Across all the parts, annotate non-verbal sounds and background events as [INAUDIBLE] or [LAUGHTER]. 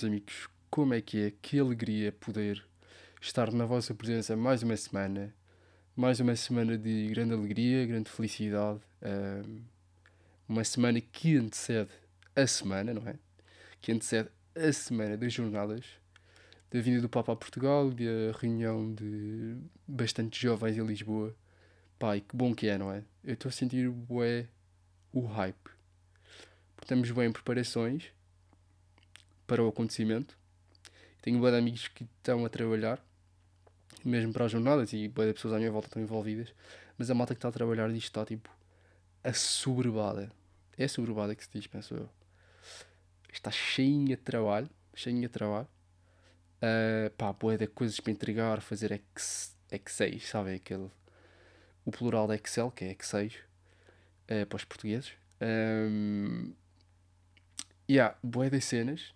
meus amigos, como é que é? Que alegria poder estar na vossa presença mais uma semana. Mais uma semana de grande alegria, grande felicidade. Um, uma semana que antecede a semana, não é? Que antecede a semana das jornadas da vinda do Papa a Portugal, da reunião de bastante jovens em Lisboa. Pai, que bom que é, não é? Eu estou a sentir bué, o hype. Estamos bem em preparações para o acontecimento. Tenho bué de amigos que estão a trabalhar, mesmo para as jornadas, e bué de pessoas à minha volta estão envolvidas. Mas a malta que está a trabalhar disto está tipo assoberbada. É assoberbada que se diz, penso eu. Está cheinha de trabalho, cheinha de trabalho. Uh, pá, bué de coisas para entregar, fazer X, X6, sabem? Aquele, o plural da Excel, que é X6, uh, para os portugueses. Um, e há bué de cenas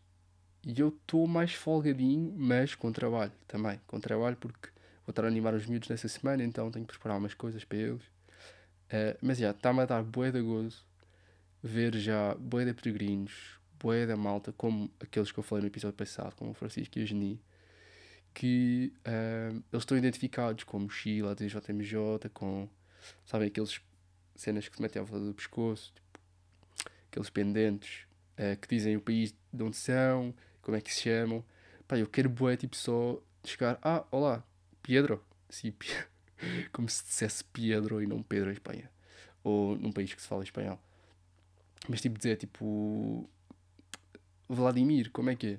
e eu estou mais folgadinho, mas com trabalho também. Com trabalho porque vou estar a animar os miúdos nessa semana, então tenho que preparar umas coisas para eles. Uh, mas já, está-me a dar bué de gozo ver já bué de peregrinos, bué da malta, como aqueles que eu falei no episódio passado, como o Francisco e a Geni, que uh, eles estão identificados com mochila, DJMJ, com, sabem, aqueles cenas que se metem à volta do pescoço, tipo, aqueles pendentes uh, que dizem o país de onde são, como é que se chamam. Pá, eu quero bué, tipo, só chegar, ah, olá, Pedro. Sim, [LAUGHS] como se dissesse Pedro e não Pedro em Espanha. Ou num país que se fala espanhol. Mas tipo dizer, tipo, Vladimir, como é que é?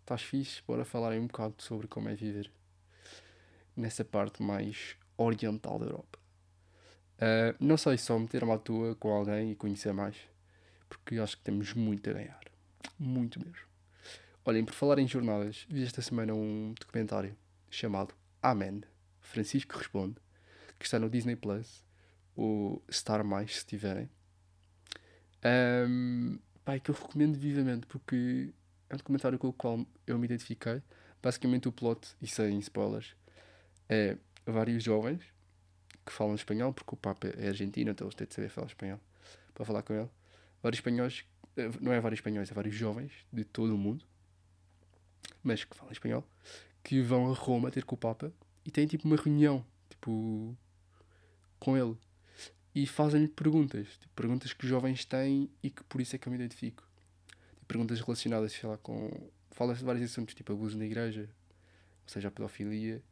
Estás fixe? Bora falar um bocado sobre como é viver nessa parte mais oriental da Europa. Uh, não sei, só meter-me à toa com alguém e conhecer mais, porque acho que temos muito a ganhar. Muito mesmo. Olhem, por falar em jornadas, vi esta semana um documentário chamado Amen, Francisco Responde, que está no Disney Plus, ou Star Mais, se tiverem. Um, pá, que eu recomendo vivamente, porque é um documentário com o qual eu me identifiquei. Basicamente, o plot, e sem spoilers, é vários jovens que falam espanhol, porque o Papa é argentino, então eles têm de saber falar espanhol para falar com ele. Vários espanhóis, eh, não é vários espanhóis, é vários jovens de todo o mundo mas que falam espanhol, que vão a Roma ter com o Papa e têm tipo uma reunião, tipo, com ele. E fazem-lhe perguntas, tipo, perguntas que os jovens têm e que por isso é que eu me identifico. Tipo, perguntas relacionadas, sei lá, com. Fala-se de vários assuntos, tipo abuso na igreja, ou seja, a pedofilia.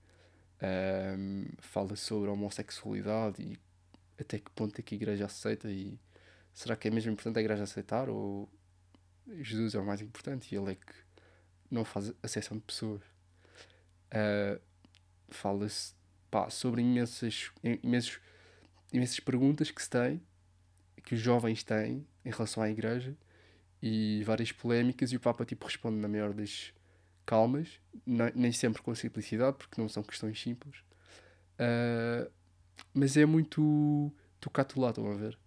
Um, fala sobre a homossexualidade e até que ponto é que a igreja aceita e será que é mesmo importante a igreja aceitar ou Jesus é o mais importante e ele é que não faz acessão de pessoas. Uh, Fala-se sobre imensas, imensos, imensas perguntas que se tem, que os jovens têm em relação à igreja e várias polémicas e o Papa tipo responde na maior das calmas, nem sempre com simplicidade, porque não são questões simples. Uh, mas é muito tocado lá, estão a ver?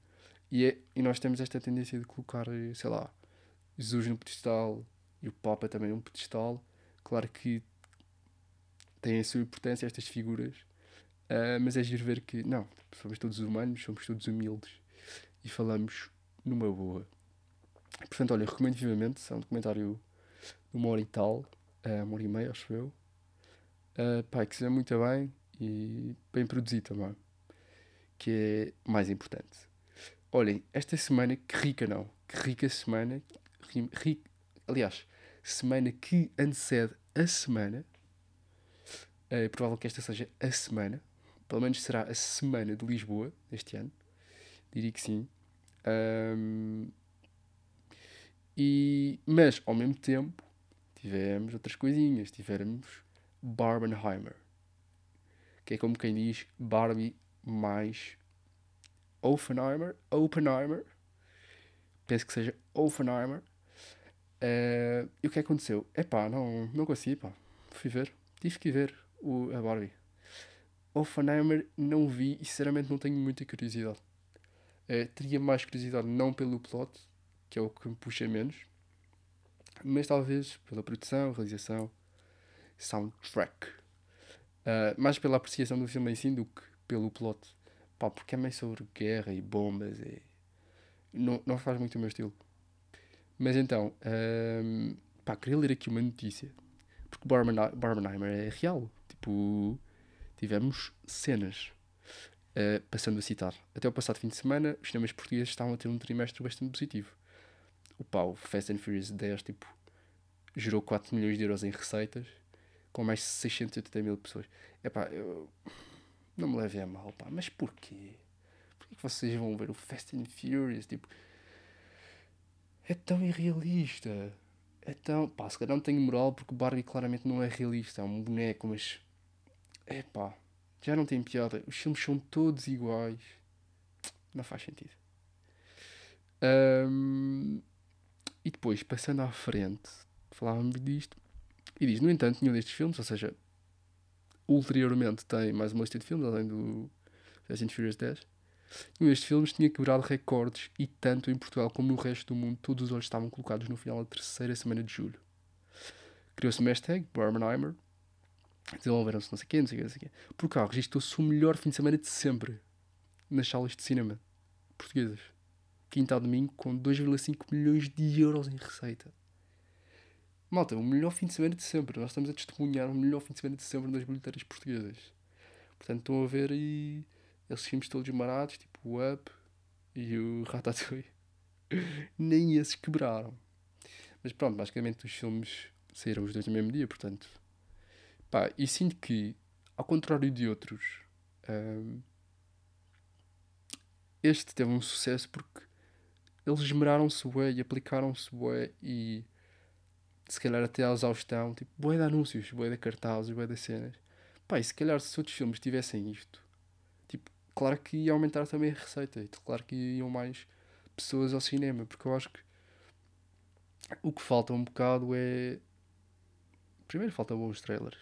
E, é, e nós temos esta tendência de colocar, sei lá, Jesus no pedestal, e o Papa também é um pedestal. Claro que tem a sua importância estas figuras, uh, mas é giro ver que, não, somos todos humanos, somos todos humildes e falamos numa boa. Portanto, olha, recomendo vivamente, é um documentário de uma hora e tal, uh, uma hora e meia, acho eu. Uh, pá, que se vê muito bem e bem produzido também, que é mais importante. Olhem, esta semana, que rica não, que rica semana, ri, aliás, semana que antecede a semana. É provável que esta seja a semana. Pelo menos será a semana de Lisboa este ano. Diria que sim. Um, e, mas, ao mesmo tempo, tivemos outras coisinhas. Tivemos Barbenheimer. Que é como quem diz Barbie mais Oppenheimer. Oppenheimer. Penso que seja Oppenheimer. Uh, e o que aconteceu? É pá, não, não consegui, pá. Fui ver. Tive que ver o, a Barbie. Oppenheimer não vi e sinceramente não tenho muita curiosidade. Uh, teria mais curiosidade não pelo plot, que é o que me puxa menos, mas talvez pela produção, realização, soundtrack. Uh, mais pela apreciação do filme em si do que pelo plot. Pá, porque é meio sobre guerra e bombas e. Não, não faz muito o meu estilo. Mas então, um, pá, queria ler aqui uma notícia. Porque Barbenheimer, é real. Tipo, tivemos cenas. Uh, passando a citar. Até o passado fim de semana, os cinemas portugueses estavam a ter um trimestre bastante positivo. O pau, Fast and Furious 10, tipo, gerou 4 milhões de euros em receitas, com mais de 680 mil pessoas. É pá, eu... não me levem a mal, pá, mas porquê? Porquê que vocês vão ver o Fast and Furious? Tipo, é tão irrealista. É tão. Pá, se calhar não tenho moral porque o Barbie claramente não é realista, é um boneco, mas. É pá, já não tem piada. Os filmes são todos iguais. Não faz sentido. Um, e depois, passando à frente, falávamos disto. E diz: No entanto, nenhum destes filmes, ou seja, ulteriormente tem mais uma lista de filmes, além do Fast and Furious 10. Nenhum destes filmes tinha quebrado recordes e tanto em Portugal como no resto do mundo, todos os olhos estavam colocados no final da terceira semana de julho. Criou-se uma hashtag, Barmenheimer, desenvolveram-se não sei quê, não sei quê, não sei quê. Por cá, registrou-se o melhor fim de semana de sempre nas salas de cinema portuguesas. Quinta a domingo, com 2,5 milhões de euros em receita. Malta, o melhor fim de semana de sempre. Nós estamos a testemunhar o melhor fim de semana de sempre nas bilheteiras portuguesas. Portanto, estão a ver aí esses filmes todos marados, tipo o Up e o Ratatouille. [LAUGHS] Nem esses quebraram. Mas pronto, basicamente os filmes saíram os dois no mesmo dia, portanto. Pá, e sinto que, ao contrário de outros, um, este teve um sucesso porque eles esmeraram-se bué e aplicaram-se bué e se calhar até à exaustão, tipo, bué de anúncios, bué de cartazes, bué de cenas. Pá, e se calhar se outros filmes tivessem isto, claro que ia aumentar também a receita, e claro que iam mais pessoas ao cinema, porque eu acho que o que falta um bocado é. Primeiro falta bons trailers.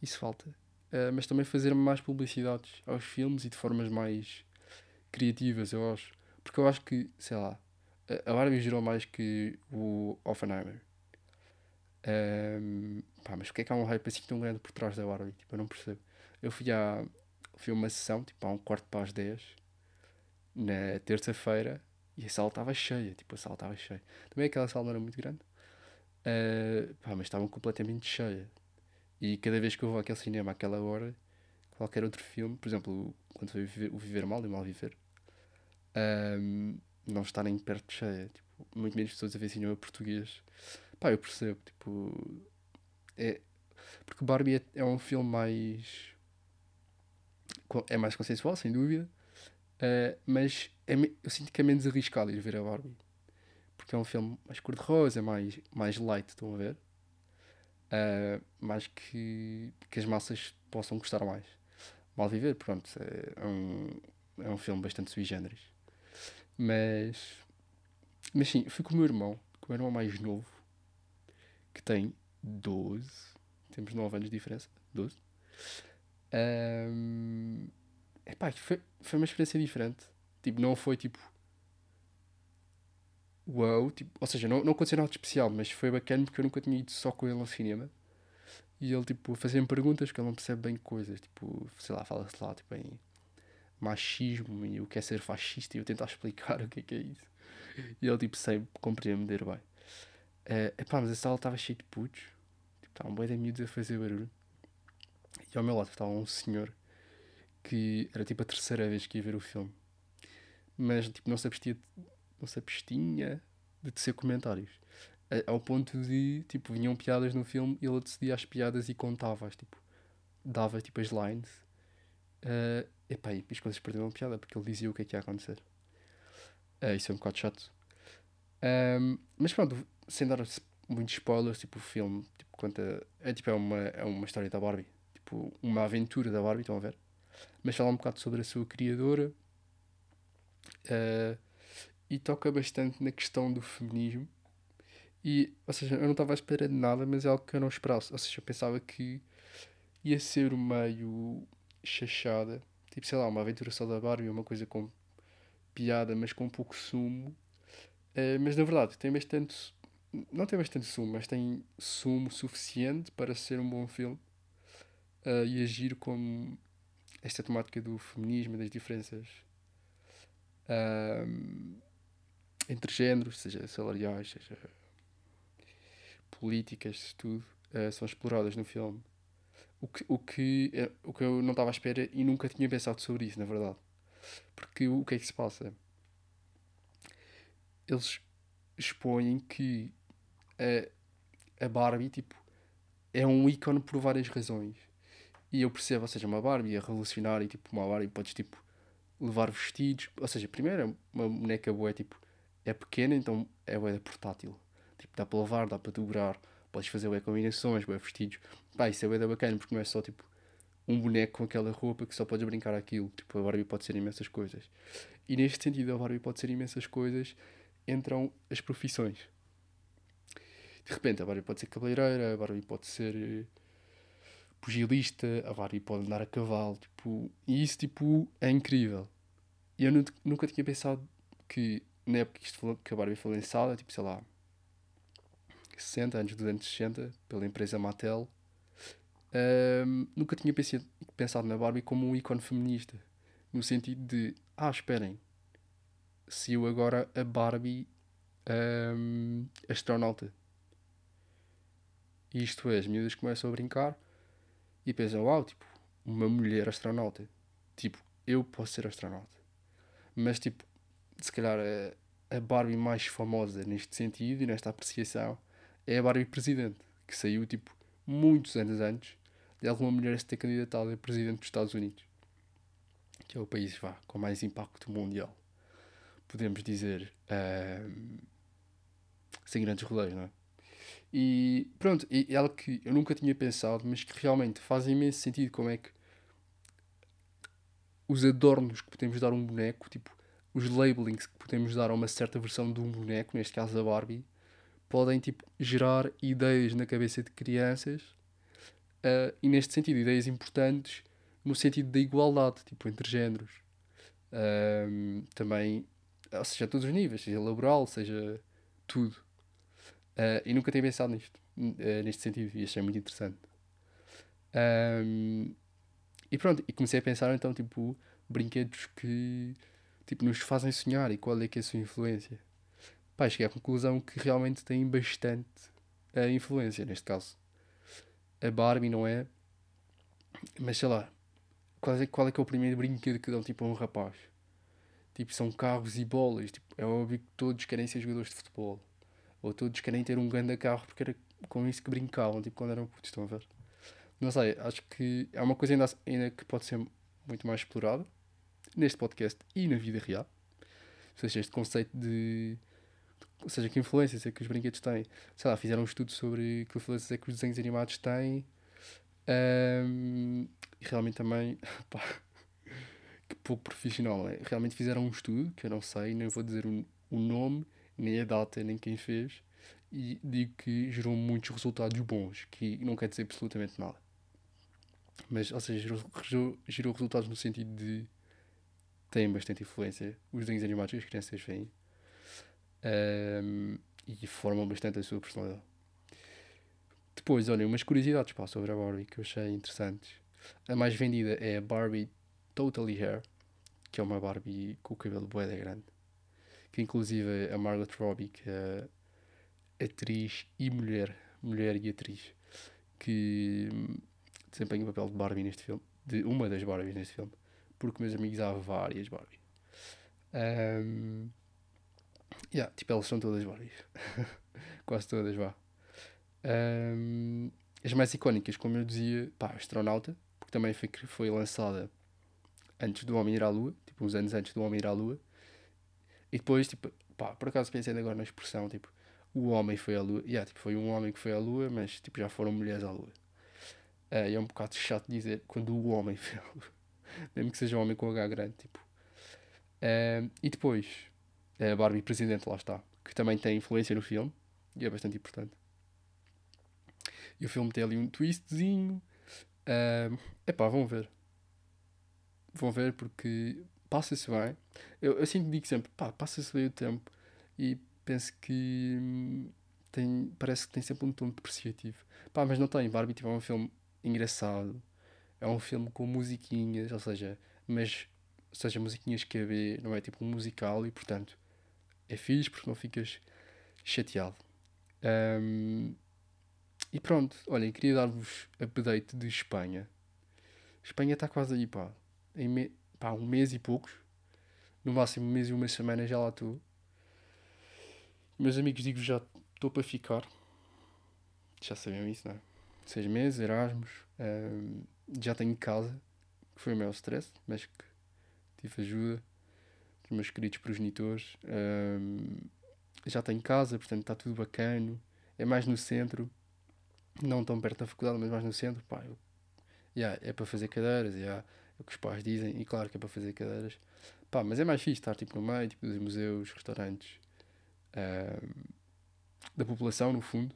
Isso falta. Uh, mas também fazer mais publicidades aos filmes e de formas mais criativas, eu acho. Porque eu acho que, sei lá, a Barbie gerou mais que o Oppenheimer. Um, pá, mas porque é que há um hype assim tão grande por trás da Barbie? Tipo, eu não percebo. Eu fui a fui a uma sessão, tipo, há um quarto para as 10, na terça-feira, e a sala estava cheia. Tipo, a sala estava cheia. Também aquela sala não era muito grande, uh, pá, mas estava completamente cheia. E cada vez que eu vou àquele cinema, àquela hora, qualquer outro filme, por exemplo, quando foi o Viver Mal e o Mal Viver, um, não está nem perto de cheia. Tipo, muito menos pessoas a ver cinema português Pá, eu percebo, tipo. É, porque Barbie é, é um filme mais. É mais consensual, sem dúvida. Uh, mas é, eu sinto que é menos arriscado ir ver a Barbie. Porque é um filme mais cor-de-rosa, mais, mais light, estão a ver? Uh, mais que, que as massas possam gostar mais. Mal Viver, pronto, é um, é um filme bastante sui generis. Mas, mas sim, fui com o meu irmão, com o meu irmão mais novo, que tem 12. Temos 9 anos de diferença. 12. Um, epá, foi, foi uma experiência diferente. Tipo, não foi tipo. Uau, tipo, ou seja, não, não aconteceu nada de especial, mas foi bacana porque eu nunca tinha ido só com ele ao cinema. E ele, tipo, fazia-me perguntas que ele não percebe bem coisas. Tipo, sei lá, fala-se lá, tipo, em machismo e o que é ser fascista. E eu tentar [LAUGHS] explicar o que é que é isso. E ele, tipo, sem compreender bem. Uh, epá, mas a sala estava cheia de putos. Tipo, estavam um boi de miúdos a fazer barulho. E ao meu lado estava um senhor que era tipo a terceira vez que ia ver o filme. Mas tipo, não se abstia, não se abstinha de tecer comentários. ao ponto de, tipo, vinham piadas no filme e ele decidia as piadas e contava-as, tipo, dava tipo as lines. Uh, epá, e as coisas perderam a piada porque ele dizia o que é que ia acontecer. Uh, isso é um bocado chato. Um, mas pronto, sem dar muitos spoilers, tipo, o filme tipo, conta. É, tipo, é, uma, é uma história da Barbie. Tipo, uma aventura da Barbie, estão a ver? Mas fala um bocado sobre a sua criadora. Uh, e toca bastante na questão do feminismo. E, ou seja, eu não estava à espera de nada, mas é algo que eu não esperava. Ou seja, eu pensava que ia ser meio chachada. Tipo, sei lá, uma aventura só da Barbie, uma coisa com piada, mas com pouco sumo. Uh, mas na verdade tem bastante não tem bastante sumo, mas tem sumo suficiente para ser um bom filme uh, e agir como esta temática do feminismo, das diferenças uh, entre géneros, seja salariais, seja políticas, tudo, uh, são exploradas no filme. O que, o, que, uh, o que eu não estava à espera e nunca tinha pensado sobre isso, na verdade. Porque o que é que se passa? Eles expõem que a, a Barbie, tipo, é um ícone por várias razões. E eu percebo, ou seja, uma Barbie é revolucionária, tipo, uma Barbie podes, tipo, levar vestidos. Ou seja, primeiro, é uma boneca boa, tipo, é pequena, então é boa portátil. Tipo, dá para levar, dá para dobrar, podes fazer boas combinações, boas vestidos. Pá, isso é bem bacana, porque não é só, tipo, um boneco com aquela roupa que só podes brincar aquilo. Tipo, a Barbie pode ser imensas coisas. E neste sentido, a Barbie pode ser imensas coisas, entram as profissões. De repente, a Barbie pode ser cabeleireira, a Barbie pode ser eh, pugilista, a Barbie pode andar a cavalo, tipo, e isso, tipo, é incrível. E eu nunca tinha pensado que, na época que, isto que a Barbie foi lançada, tipo, sei lá, 60, anos dos anos 60, pela empresa Mattel, um, nunca tinha pensado, pensado na Barbie como um ícone feminista. No sentido de, ah, esperem, se eu agora a Barbie um, astronauta. Isto é, as miúdas começam a brincar e pensam, uau, tipo, uma mulher astronauta. Tipo, eu posso ser astronauta. Mas, tipo, se calhar a, a Barbie mais famosa neste sentido e nesta apreciação é a Barbie Presidente, que saiu, tipo, muitos anos antes de alguma mulher se ter candidatado a Presidente dos Estados Unidos, que é o país vá, com mais impacto mundial. Podemos dizer, um, sem grandes rolês, não é? E pronto, e ela que eu nunca tinha pensado, mas que realmente faz imenso sentido como é que os adornos que podemos dar a um boneco, tipo, os labelings que podemos dar a uma certa versão de um boneco, neste caso a Barbie, podem tipo, gerar ideias na cabeça de crianças uh, e neste sentido, ideias importantes no sentido da igualdade, tipo, entre géneros. Uh, também, ou seja, a todos os níveis, seja laboral, seja tudo. Uh, e nunca tinha pensado nisto, uh, neste sentido, e achei muito interessante. Um, e pronto, e comecei a pensar então, tipo, brinquedos que tipo, nos fazem sonhar e qual é que é a sua influência. Pá, cheguei à conclusão que realmente tem bastante influência, neste caso. A Barbie não é, mas sei lá, qual é, qual é que é o primeiro brinquedo que dão tipo a um rapaz? Tipo, são carros e bolas. Tipo, é óbvio que todos querem ser jogadores de futebol. Ou todos querem ter um grande carro porque era com isso que brincavam, tipo, quando eram putos, estão a ver? Não sei, acho que é uma coisa ainda, ainda que pode ser muito mais explorada neste podcast e na vida real. Ou seja, este conceito de. Ou seja, que influências é que os brinquedos têm. Sei lá, fizeram um estudo sobre que influências é que os desenhos animados têm. Um, e realmente também. [LAUGHS] Pá, que pouco profissional, é? Realmente fizeram um estudo, que eu não sei, nem vou dizer o, o nome, nem a data, nem quem fez, e digo que gerou muitos resultados bons, que não quer dizer absolutamente nada. Mas, ou seja, gerou, gerou, gerou resultados no sentido de têm bastante influência, os desenhos animados que as crianças veem, um, e formam bastante a sua personalidade. Depois, olha, umas curiosidades pá, sobre a Barbie que eu achei interessantes. A mais vendida é a Barbie Totally Hair, que é uma Barbie com o cabelo boeda grande que inclusive a Margot Robbie, que é atriz e mulher, mulher e atriz, que desempenha o papel de Barbie neste filme, de uma das Barbies neste filme, porque meus amigos há várias Barbies. Um, yeah, tipo, elas são todas Barbies. [LAUGHS] Quase todas, vá. Um, as mais icónicas, como eu dizia, pá, Astronauta, porque também foi, foi lançada antes do Homem ir à Lua, tipo uns anos antes do Homem ir à Lua, e depois, tipo, pá, por acaso pensei agora na expressão, tipo, o homem foi à lua. Yeah, tipo, foi um homem que foi à lua, mas tipo, já foram mulheres à lua. Uh, é um bocado chato dizer quando o homem [LAUGHS] foi à lua. Mesmo que seja um homem com H grande, tipo. Uh, e depois, a Barbie Presidente, lá está, que também tem influência no filme, e é bastante importante. E o filme tem ali um twistzinho. Uh, epá, vão ver. Vão ver porque passa-se bem. Eu, eu sempre digo sempre, pá, passa-se bem o tempo e penso que hum, tem, parece que tem sempre um tom depreciativo. Pá, mas não tem. Barbie tipo, é um filme engraçado, é um filme com musiquinhas, ou seja, mas ou seja, musiquinhas que ver, não é tipo um musical e portanto é fixe porque não ficas chateado. Um, e pronto, olhem, queria dar-vos update de Espanha. Espanha está quase aí, pá. Em me... pá, um mês e poucos. No máximo um mês e uma semana já lá estou. Meus amigos, digo já estou para ficar. Já sabiam isso, não é? Seis meses, Erasmus. Um, já tenho casa, que foi o meu stress, mas que tive ajuda dos meus queridos progenitores. Um, já tenho casa, portanto está tudo bacana. É mais no centro, não tão perto da faculdade, mas mais no centro. Pá, eu, yeah, é para fazer cadeiras, yeah, o que os pais dizem, e claro que é para fazer cadeiras. Pá, mas é mais fixe estar tipo, no meio tipo, dos museus, restaurantes, um, da população, no fundo.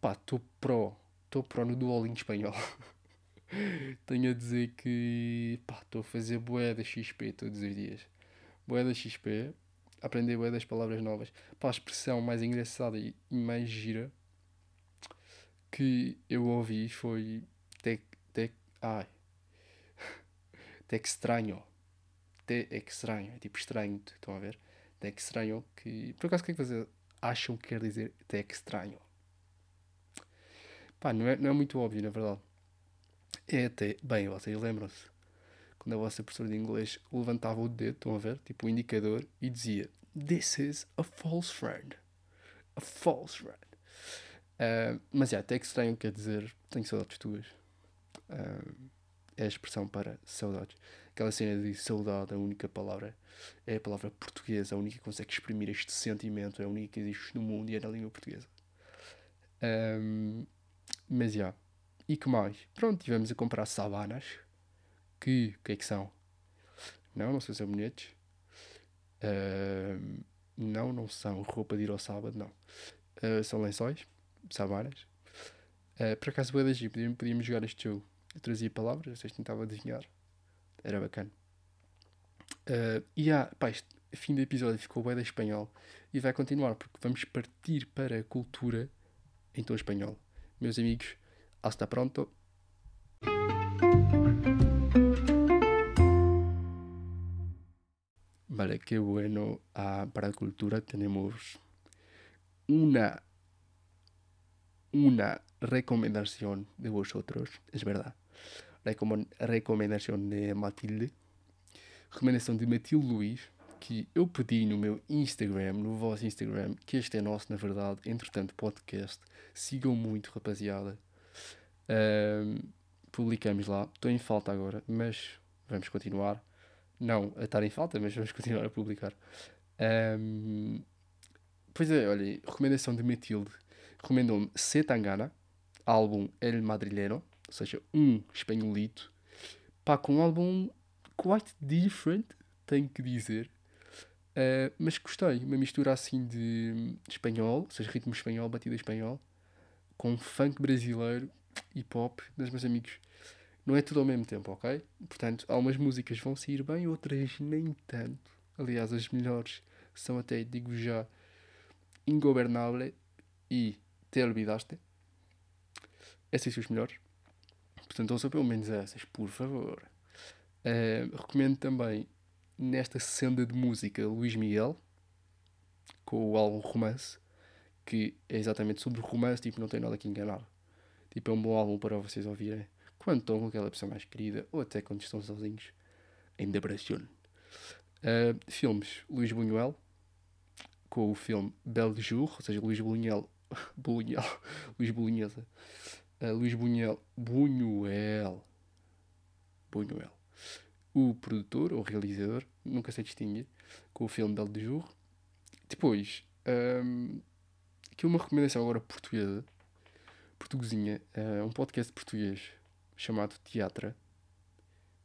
Pá, estou pro, estou pro no Duolingo espanhol. [LAUGHS] Tenho a dizer que estou a fazer boé da XP todos os dias. Boé da XP, aprender boé das palavras novas. Pá, a expressão mais engraçada e, mais gira que eu ouvi foi te, te, ai, te estranho. Te estranho, é tipo estranho, estão a ver? Te estranho, que por acaso o que é que vocês acham que quer dizer te estranho? Pá, não é, não é muito óbvio, na verdade. É até, bem, vocês lembram-se, quando a vossa professora de inglês levantava o dedo, estão a ver, tipo o indicador, e dizia This is a false friend. A false friend. Uh, mas é, até que estranho quer dizer tenho saudades tuas. Uh, é a expressão para saudades. Aquela cena de saudade, a única palavra é a palavra portuguesa, a única que consegue exprimir este sentimento, é a única que existe no mundo e é na língua portuguesa. Um, mas já. Yeah. E que mais? Pronto, tivemos a comprar sabanas. Que, que é que são? Não, não são sabonetes. Uh, não, não são roupa de ir ao sábado, não. Uh, são lençóis, sabanas. Uh, por acaso, boa podíamos, podíamos jogar este jogo. Eu trazia palavras, vocês tentavam adivinhar. Era bacana. Uh, e há, pá, este fim do episódio ficou bem da espanhol e vai continuar porque vamos partir para a cultura tom espanhol. Meus amigos, hasta pronto. Vale, qué bueno. Uh, para cultura tenemos una, una recomendación de vosotros, es verdad. Recom recomendação de Matilde. Recomendação de Matilde Luiz, que eu pedi no meu Instagram, no vosso Instagram, que este é nosso, na verdade, entretanto, podcast. Sigam muito, rapaziada. Um, publicamos lá. Estou em falta agora, mas vamos continuar. Não a estar em falta, mas vamos [LAUGHS] continuar a publicar. Um, pois é, olha, recomendação de Matilde. Recomendou-me C Tangana, álbum El Madrileno, ou seja, um espanholito. Pá, com um álbum quite different, tenho que dizer. Uh, mas gostei, uma mistura assim de espanhol, ou seja, ritmo espanhol, batida espanhol, com funk brasileiro, hip hop, dos meus amigos não é tudo ao mesmo tempo, ok? Portanto, algumas músicas vão sair bem, outras nem tanto. Aliás, as melhores são até, digo já, Ingobernable e Te Olvidaste. Essas são as melhores. Portanto, ouçam pelo menos essas, por favor. Uh, recomendo também, nesta senda de música, Luís Miguel, com o álbum Romance, que é exatamente sobre romance, tipo, não tem nada que enganar. Tipo, é um bom álbum para vocês ouvirem quando estão com aquela pessoa mais querida ou até quando estão sozinhos em depressão. Uh, filmes: Luís Buñuel, com o filme Belle Jour, ou seja, Luís Buñuel, [LAUGHS] Buñuel, Luís Buñuel, Luís Buñuel, Buñuel, Buñuel, o produtor ou realizador, nunca sei distinguir, com o filme Belle Jour. Depois, um, aqui uma recomendação agora portuguesa, portuguesinha, uh, um podcast português chamado Teatra,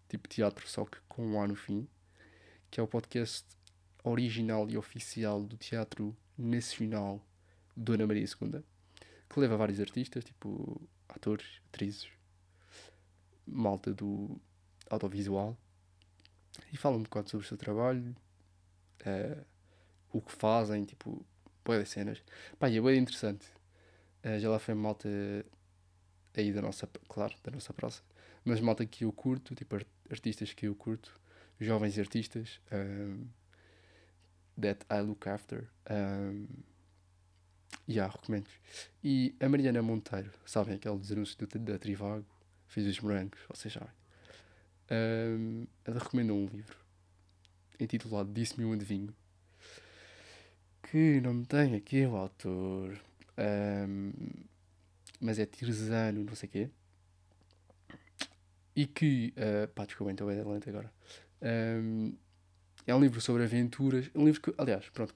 tipo teatro, só que com um A no fim, que é o podcast original e oficial do Teatro Nacional Dona Maria II, que leva vários artistas, tipo atores, atrizes, malta do audiovisual, e fala um bocado sobre o seu trabalho, uh, o que fazem, tipo, boas cenas. Pá, e é bem interessante. Uh, já lá foi malta aí da nossa, claro, da nossa praça, mas malta que eu curto, tipo artistas que eu curto, jovens artistas, um, that I look after. Um, E yeah, recomendo. E a Mariana Monteiro, sabem aquele dos anúncios da, Trivago, fez os morangos, vocês sabem. Um, ela recomendou um livro intitulado Disse-me um Adivinho, que não tem aqui o autor, um, mas é Tirzano, não sei o quê. E que, uh, pá, desculpa, então é lento agora. Um, é um livro sobre aventuras. Um livro que, aliás, pronto,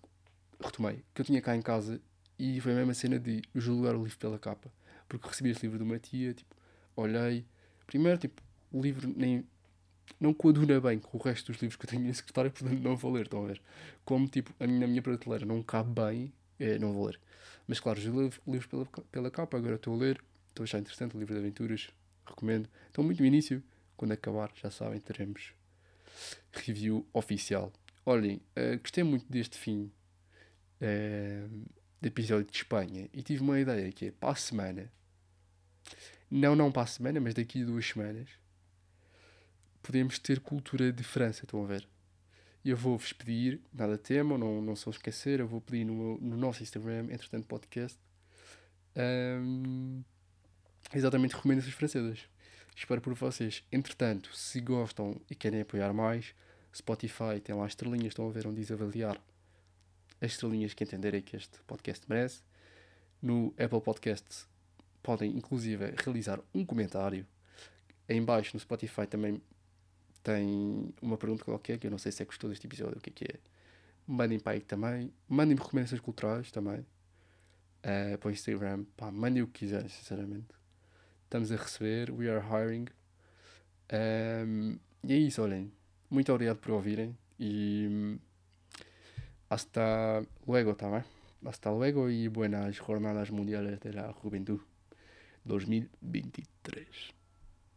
retomei, que eu tinha cá em casa e foi a mesma cena de julgar o livro pela capa. Porque recebi este livro de uma tia, tipo, olhei. Primeiro, tipo, o livro nem. Não coaduna bem com o resto dos livros que eu tenho em secretária, [LAUGHS] portanto não vou ler, estão a ver? Como, tipo, a minha, a minha prateleira não cabe bem, é, não vou ler. Mas claro, julguei o livro pela, pela capa, agora estou a ler, estou a achar interessante o livro de aventuras, recomendo. Então, muito no início, quando acabar, já sabem, teremos review oficial. Olhem, uh, gostei muito deste fim uh, de episódio de Espanha e tive uma ideia que é para a semana, não, não para a semana, mas daqui a duas semanas, podemos ter cultura de França, estão a ver? Eu vou-vos pedir, nada temam, não, não se esquecer, eu vou pedir no, no nosso Instagram, entretanto podcast, um, exatamente recomendações francesas. Espero por vocês. Entretanto, se gostam e querem apoiar mais, Spotify tem lá as estrelinhas, estão a ver onde diz avaliar as estrelinhas que entenderem que este podcast merece. No Apple Podcast podem inclusive realizar um comentário. Em baixo no Spotify também tem uma pergunta qualquer, que eu não sei se é gostou deste episódio, o que é que é. Mandem para aí também. Mandem-me recomendações culturais também. Uh, para o Instagram. Pá, mandem o que quiserem, sinceramente. Estamos a receber. We are hiring. Um, e é isso, olhem. Muito obrigado por ouvirem. E hasta luego, ¿tá bien? Hasta luego y buenas jornadas mundiales de la juventud 2023.